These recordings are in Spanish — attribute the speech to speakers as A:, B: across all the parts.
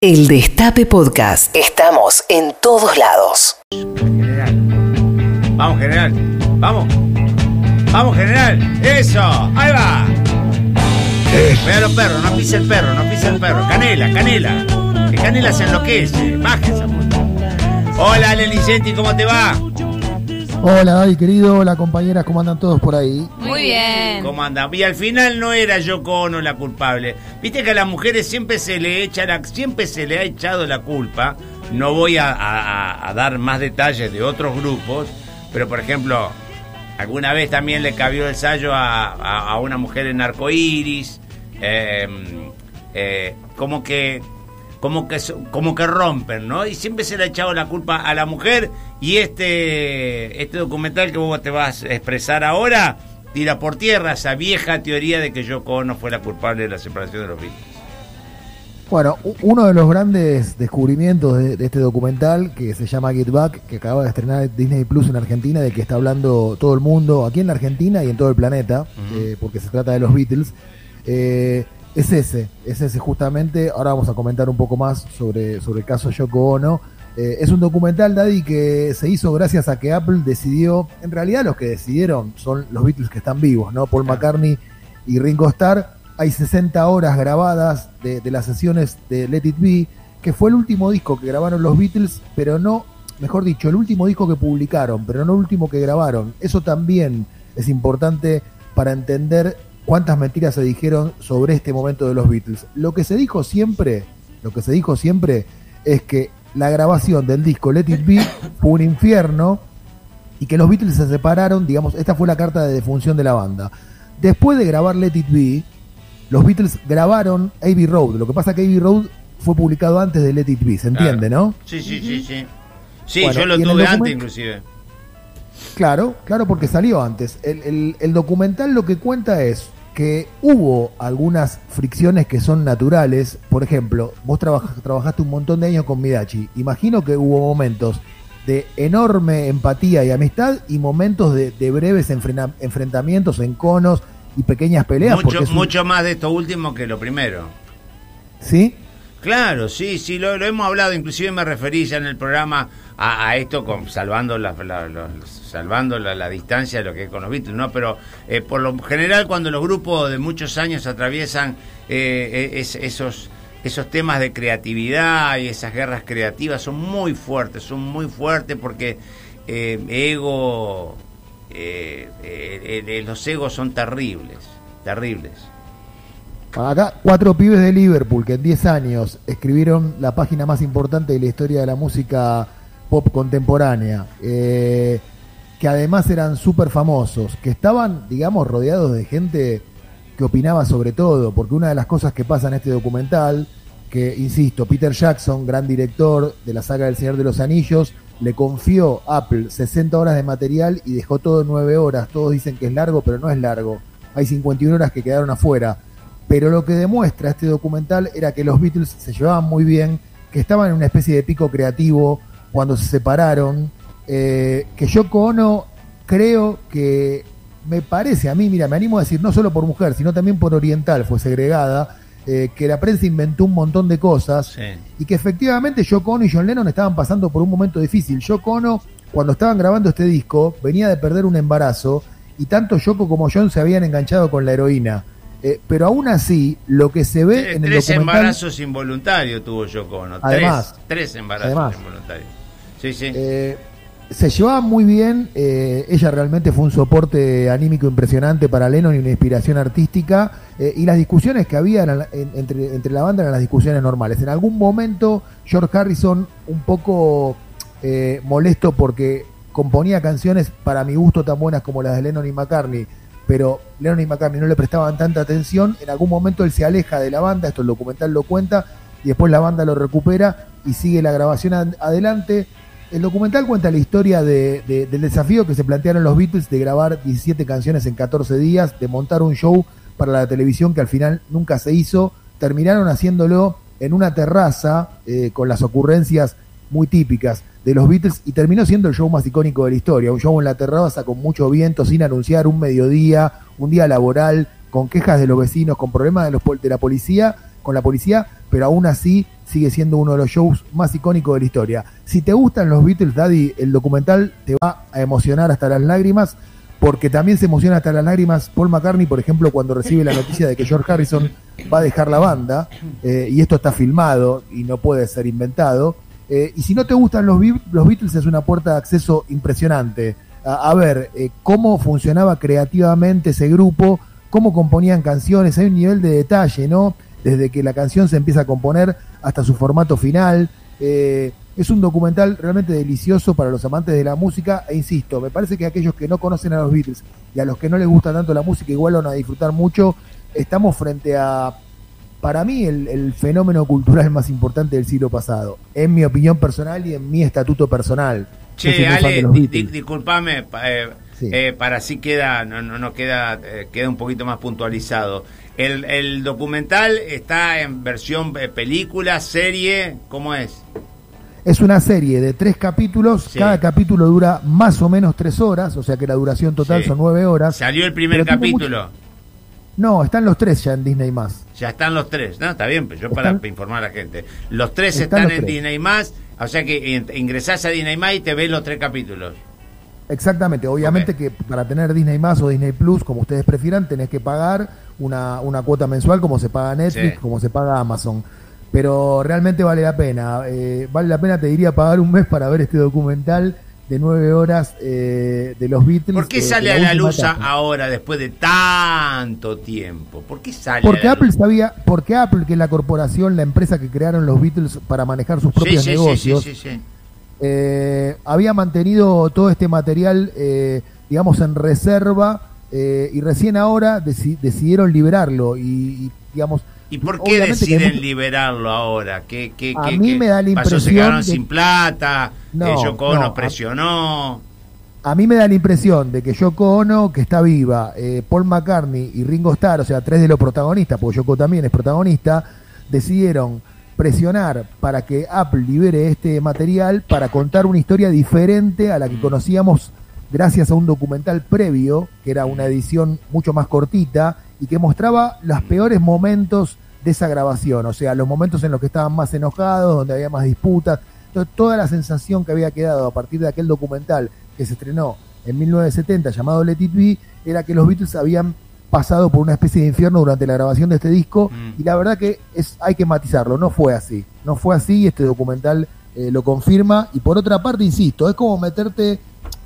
A: El Destape Podcast. Estamos en todos lados.
B: General. Vamos, general. Vamos. Vamos, general. Eso. Ahí va. Vea los perros. No pise el perro. No pise el perro. Canela, canela. Que canela se enloquece. Bájense. Hola, Lelicenti. ¿Cómo te va?
C: Hola, Daddy, querido. Hola, compañeras. ¿Cómo andan todos por ahí?
D: Muy bien.
B: ¿Cómo andan? Y al final no era Yoko Ono la culpable. Viste que a las mujeres siempre se le echa la- siempre se le ha echado la culpa. No voy a, a- a dar más detalles de otros grupos, pero por ejemplo, alguna vez también le cabió el sallo a, a- a una mujer en arcoíris. eh, eh, como que como que como que rompen, ¿no? Y siempre se le ha echado la culpa a la mujer y este este documental que vos te vas a expresar ahora tira por tierra esa vieja teoría de que Yoko Ono fue la culpable de la separación de los Beatles.
C: Bueno, uno de los grandes descubrimientos de, de este documental, que se llama Get Back, que acaba de estrenar Disney Plus en Argentina, de que está hablando todo el mundo, aquí en la Argentina y en todo el planeta, eh, porque se trata de los Beatles, eh, es ese, es ese justamente. Ahora vamos a comentar un poco más sobre, sobre el caso Yoko Ono. Eh, es un documental, Daddy, que se hizo gracias a que Apple decidió, en realidad los que decidieron son los Beatles que están vivos, ¿no? Paul McCartney y Ringo Starr. Hay 60 horas grabadas de, de las sesiones de Let It Be, que fue el último disco que grabaron los Beatles, pero no, mejor dicho, el último disco que publicaron, pero no el último que grabaron. Eso también es importante para entender cuántas mentiras se dijeron sobre este momento de los Beatles. Lo que se dijo siempre, lo que se dijo siempre es que la grabación del disco Let It Be fue un infierno y que los Beatles se separaron, digamos, esta fue la carta de defunción de la banda. Después de grabar Let It Be, los Beatles grabaron Abbey Road. Lo que pasa que Abbey Road fue publicado antes de Let It Be, ¿se entiende, no?
B: Sí, sí, sí, sí. Sí,
C: Bueno,
B: yo lo tuve antes inclusive.
C: Claro, claro, porque salió antes. El, el- el documental lo que cuenta es que hubo algunas fricciones que son naturales. Por ejemplo, vos trabaja- trabajaste un montón de años con Midachi. Imagino que hubo momentos de enorme empatía y amistad y momentos de, de breves enfrentamientos, enconos y pequeñas peleas.
B: Mucho,
C: un-
B: mucho más de esto último que lo primero.
C: ¿Sí?
B: Claro, sí, sí, lo, hemos hablado, inclusive me referí ya en el programa a, esto con salvando la, la- salvando la, distancia de lo que es con los Beatles, ¿no? Pero eh, por lo general cuando los grupos de muchos años atraviesan eh, es- esos esos temas de creatividad y esas guerras creativas son muy fuertes, son muy fuertes porque eh, ego, eh, eh, eh, los egos son terribles, terribles.
C: Acá, cuatro pibes de Liverpool que en 10 años escribieron la página más importante de la historia de la música pop contemporánea, eh, que además eran súper famosos, que estaban, digamos, rodeados de gente que opinaba sobre todo, porque una de las cosas que pasa en este documental, que, insisto, Peter Jackson, gran director de la saga del Señor de los Anillos, le confió Apple 60 horas de material y dejó todo en 9 horas. Todos dicen que es largo, pero no es largo. Hay 51 horas que quedaron afuera. Pero lo que demuestra este documental era que los Beatles se llevaban muy bien, que estaban en una especie de pico creativo cuando se separaron, eh, que Yoko Ono creo que me parece a mí, mira, me animo a decir, no solo por mujer, sino también por oriental, fue segregada, eh, que la prensa inventó un montón de cosas
B: Sí.
C: y que efectivamente Yoko Ono y John Lennon estaban pasando por un momento difícil. Yoko Ono, cuando estaban grabando este disco, venía de perder un embarazo y tanto Yoko como John se habían enganchado con la heroína. Eh, pero aún así, lo que se ve
B: Tres,
C: en el
B: tres
C: documental...
B: embarazos involuntarios tuvo Yoko Ono.
C: Además.
B: tres, tres embarazos
C: Además.
B: involuntarios. Sí, sí.
C: Eh, se llevaba muy bien, eh, ella realmente fue un soporte anímico impresionante para Lennon y una inspiración artística, eh, y las discusiones que había eran en- entre, entre la banda eran las discusiones normales. En algún momento George Harrison un poco eh, molesto porque componía canciones para mi gusto tan buenas como las de Lennon y McCartney, pero Lennon y McCartney no le prestaban tanta atención, en algún momento él se aleja de la banda, esto el documental lo cuenta, y después la banda lo recupera y sigue la grabación ad- adelante. El documental cuenta la historia de- del desafío que se plantearon los Beatles de grabar 17 canciones en 14 días, de montar un show para la televisión que al final nunca se hizo. Terminaron haciéndolo en una terraza eh, con las ocurrencias muy típicas de los Beatles y terminó siendo el show más icónico de la historia. Un show en la terraza con mucho viento, sin anunciar, un mediodía, un día laboral, con quejas de los vecinos, con problemas de, los, de la policía, con la policía, pero aún así sigue siendo uno de los shows más icónicos de la historia. Si te gustan los Beatles, Daddy, el documental te va a emocionar hasta las lágrimas, porque también se emociona hasta las lágrimas Paul McCartney, por ejemplo, cuando recibe la noticia de que George Harrison va a dejar la banda, eh, y esto está filmado y no puede ser inventado. Eh, y si no te gustan los, los, Beatles, es una puerta de acceso impresionante. A, ver eh, cómo funcionaba creativamente ese grupo, cómo componían canciones, hay un nivel de detalle, ¿no? Desde que la canción se empieza a componer hasta su formato final. Eh, es un documental realmente delicioso para los amantes de la música e insisto, me parece que aquellos que no conocen a los Beatles y a los que no les gusta tanto la música igual van a disfrutar mucho. Estamos frente a, para mí, el, fenómeno cultural más importante del siglo pasado, en mi opinión personal y en mi estatuto personal.
B: Che, Ale, disculpame, eh, eh, para así queda, no, no, queda, queda un poquito más puntualizado. El, el documental está en versión eh, película, serie, ¿cómo es?
C: Es una serie de tres capítulos, cada capítulo dura más o menos tres horas, o sea que la duración total son nueve horas.
B: ¿Salió el primer capítulo?
C: No, están los tres ya en Disney+. Más.
B: Ya están los tres, ¿no? Está bien, pero yo para informar a la gente. Los tres están, en Disney+, Más, o sea que ingresás a Disney+, Más y te ves los tres capítulos.
C: Exactamente, obviamente que para tener Disney Más o Disney Plus, como ustedes prefieran, tenés que pagar una, una cuota mensual como se paga Netflix, como se paga Amazon. Pero realmente vale la pena. Eh, vale la pena, te diría, pagar un mes para ver este documental de nueve horas eh, de los Beatles.
B: ¿Por qué sale a la luz ahora después de tanto tiempo? ¿Por qué sale?
C: Porque Apple sabía, porque Apple, que es la corporación, la empresa que crearon los Beatles para manejar sus propios sí, sí, negocios, sí, eh, había mantenido todo este material, eh, digamos, en reserva eh, y recién ahora decidieron liberarlo y, digamos...
B: ¿Y por qué deciden liberarlo ahora? ¿Qué, qué,
C: a mí me da la impresión...
B: ¿Se quedaron sin plata? No, ¿Yoko Ono presionó?
C: A, mí me da la impresión de que Yoko Ono, que está viva, Paul McCartney y Ringo Starr, o sea, tres de los protagonistas, porque Yoko también es protagonista, decidieron presionar para que Apple libere este material para contar una historia diferente a la que mm. conocíamos gracias a un documental previo, que era una edición mucho más cortita y que mostraba los peores momentos de esa grabación, o sea, los momentos en los que estaban más enojados, donde había más disputas, toda la sensación que había quedado a partir de aquel documental que se estrenó en 1970 llamado Let It Be, era que los Beatles habían pasado por una especie de infierno durante la grabación de este disco mm. y la verdad que es hay que matizarlo, no fue así, no fue así y este documental eh, lo confirma y por otra parte, insisto, es como meterte,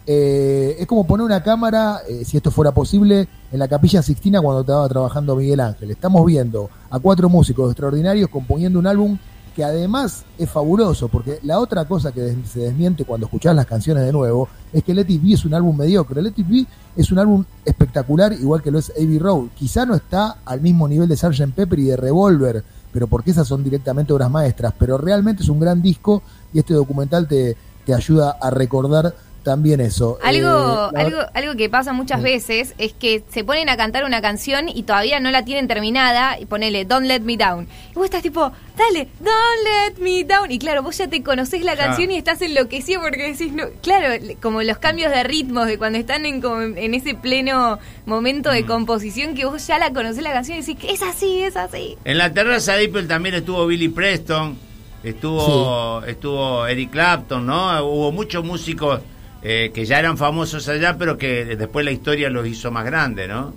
C: eh, es como poner una cámara, eh, si esto fuera posible, en la capilla Sixtina cuando estaba trabajando Miguel Ángel. Estamos viendo a cuatro músicos extraordinarios componiendo un álbum que además es fabuloso, porque la otra cosa que se desmiente cuando escuchás las canciones de nuevo es que Let It Be es un álbum mediocre. Let It Be es un álbum espectacular, igual que lo es Abbey Road. Quizá no está al mismo nivel de Sgt. Pepper y de Revolver, pero porque esas son directamente obras maestras. Pero realmente es un gran disco y este documental te, te ayuda a recordar también eso.
D: Algo, eh, algo, algo que pasa muchas veces es que se ponen a cantar una canción y todavía no la tienen terminada y ponele Don't Let Me Down. Y vos estás tipo, dale, Don't Let Me Down. Y claro, vos ya te conocés la canción y estás enloquecido porque decís, no, claro, como los cambios de ritmos de cuando están en, en ese pleno momento de mm. composición que vos ya la conocés la canción y decís, es así, es así.
B: En la terraza de Apple también estuvo Billy Preston, estuvo, estuvo Eric Clapton, ¿no? Hubo muchos músicos eh, que ya eran famosos allá, pero que después la historia los hizo más grandes, ¿no?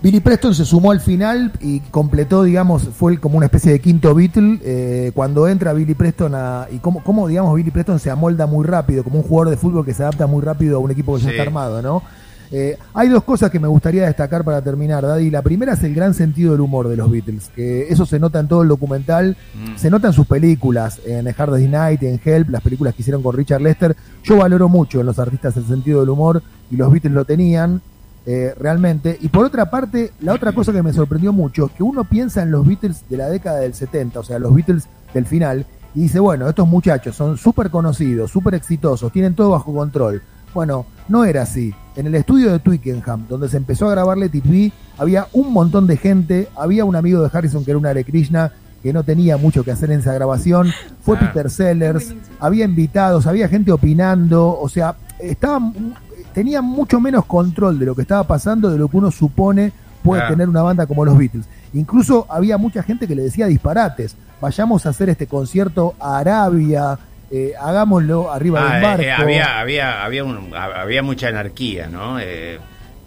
C: Billy Preston se sumó al final y completó, digamos, fue como una especie de quinto Beatle. Eh, cuando entra Billy Preston a, y cómo, cómo, digamos, Billy Preston se amolda muy rápido, como un jugador de fútbol que se adapta muy rápido a un equipo que ya está armado, ¿no? Eh, hay dos cosas que me gustaría destacar para terminar, Daddy. La primera es el gran sentido del humor de los Beatles, que eso se nota en todo el documental, mm. se nota en sus películas, en Hard Day's Night, en Help, las películas que hicieron con Richard Lester. Yo valoro mucho en los artistas el sentido del humor y los Beatles lo tenían. Eh, realmente. Y por otra parte, la otra cosa que me sorprendió mucho es que uno piensa en los Beatles de la década del 70, o sea, los Beatles del final, y dice, bueno, estos muchachos son súper conocidos, súper exitosos, tienen todo bajo control. Bueno, no era así. En el estudio de Twickenham, donde se empezó a grabar Let It había un montón de gente. Había un amigo de Harrison que era un Hare Krishna que no tenía mucho que hacer en esa grabación. Fue ah. Peter Sellers. Había invitados, había gente opinando. O sea, estaban, tenían mucho menos control de lo que estaba pasando de lo que uno supone puede
B: Ah.
C: tener una banda como los Beatles. Incluso había mucha gente que le decía disparates. Vayamos a hacer este concierto a Arabia, eh, hagámoslo arriba de
B: Ah,
C: un
B: eh,
C: barco.
B: eh, había, había, había, un- había mucha anarquía, ¿no? Eh,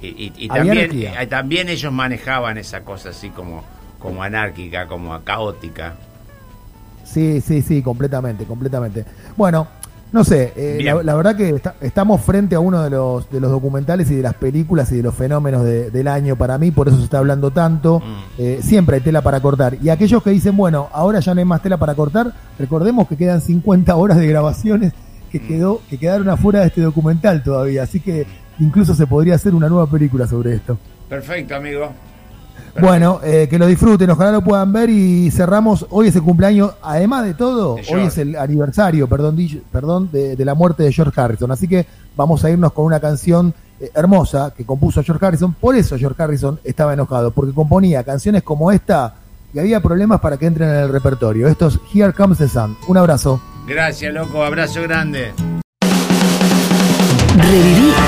B: y y- y
C: Había
B: también, también ellos manejaban esa cosa así como, como anárquica, como caótica.
C: Sí, sí, sí, completamente, completamente. Bueno, no sé, eh, la, la verdad que está- estamos frente a uno de los, de los documentales y de las películas y de los fenómenos de- del año para mí, por eso se está hablando tanto.
B: Mm.
C: Eh, siempre hay tela para cortar. Y aquellos que dicen, bueno, ahora ya no hay más tela para cortar, recordemos que quedan 50 horas de grabaciones que,
B: Mm.
C: quedó, que quedaron afuera de este documental todavía, así que incluso se podría hacer una nueva película sobre esto.
B: Perfecto, amigo.
C: Bueno, eh, que lo disfruten, ojalá lo puedan ver y cerramos, hoy es el cumpleaños, además de todo,
B: De
C: hoy es el aniversario, perdón, di- perdón de, de la muerte de George Harrison, así que vamos a irnos con una canción eh, hermosa que compuso George Harrison, por eso George Harrison estaba enojado, porque componía canciones como esta y había problemas para que entren en el repertorio. Esto es Here Comes the Sun. Un abrazo.
B: Gracias, loco. Abrazo grande.
A: Reviví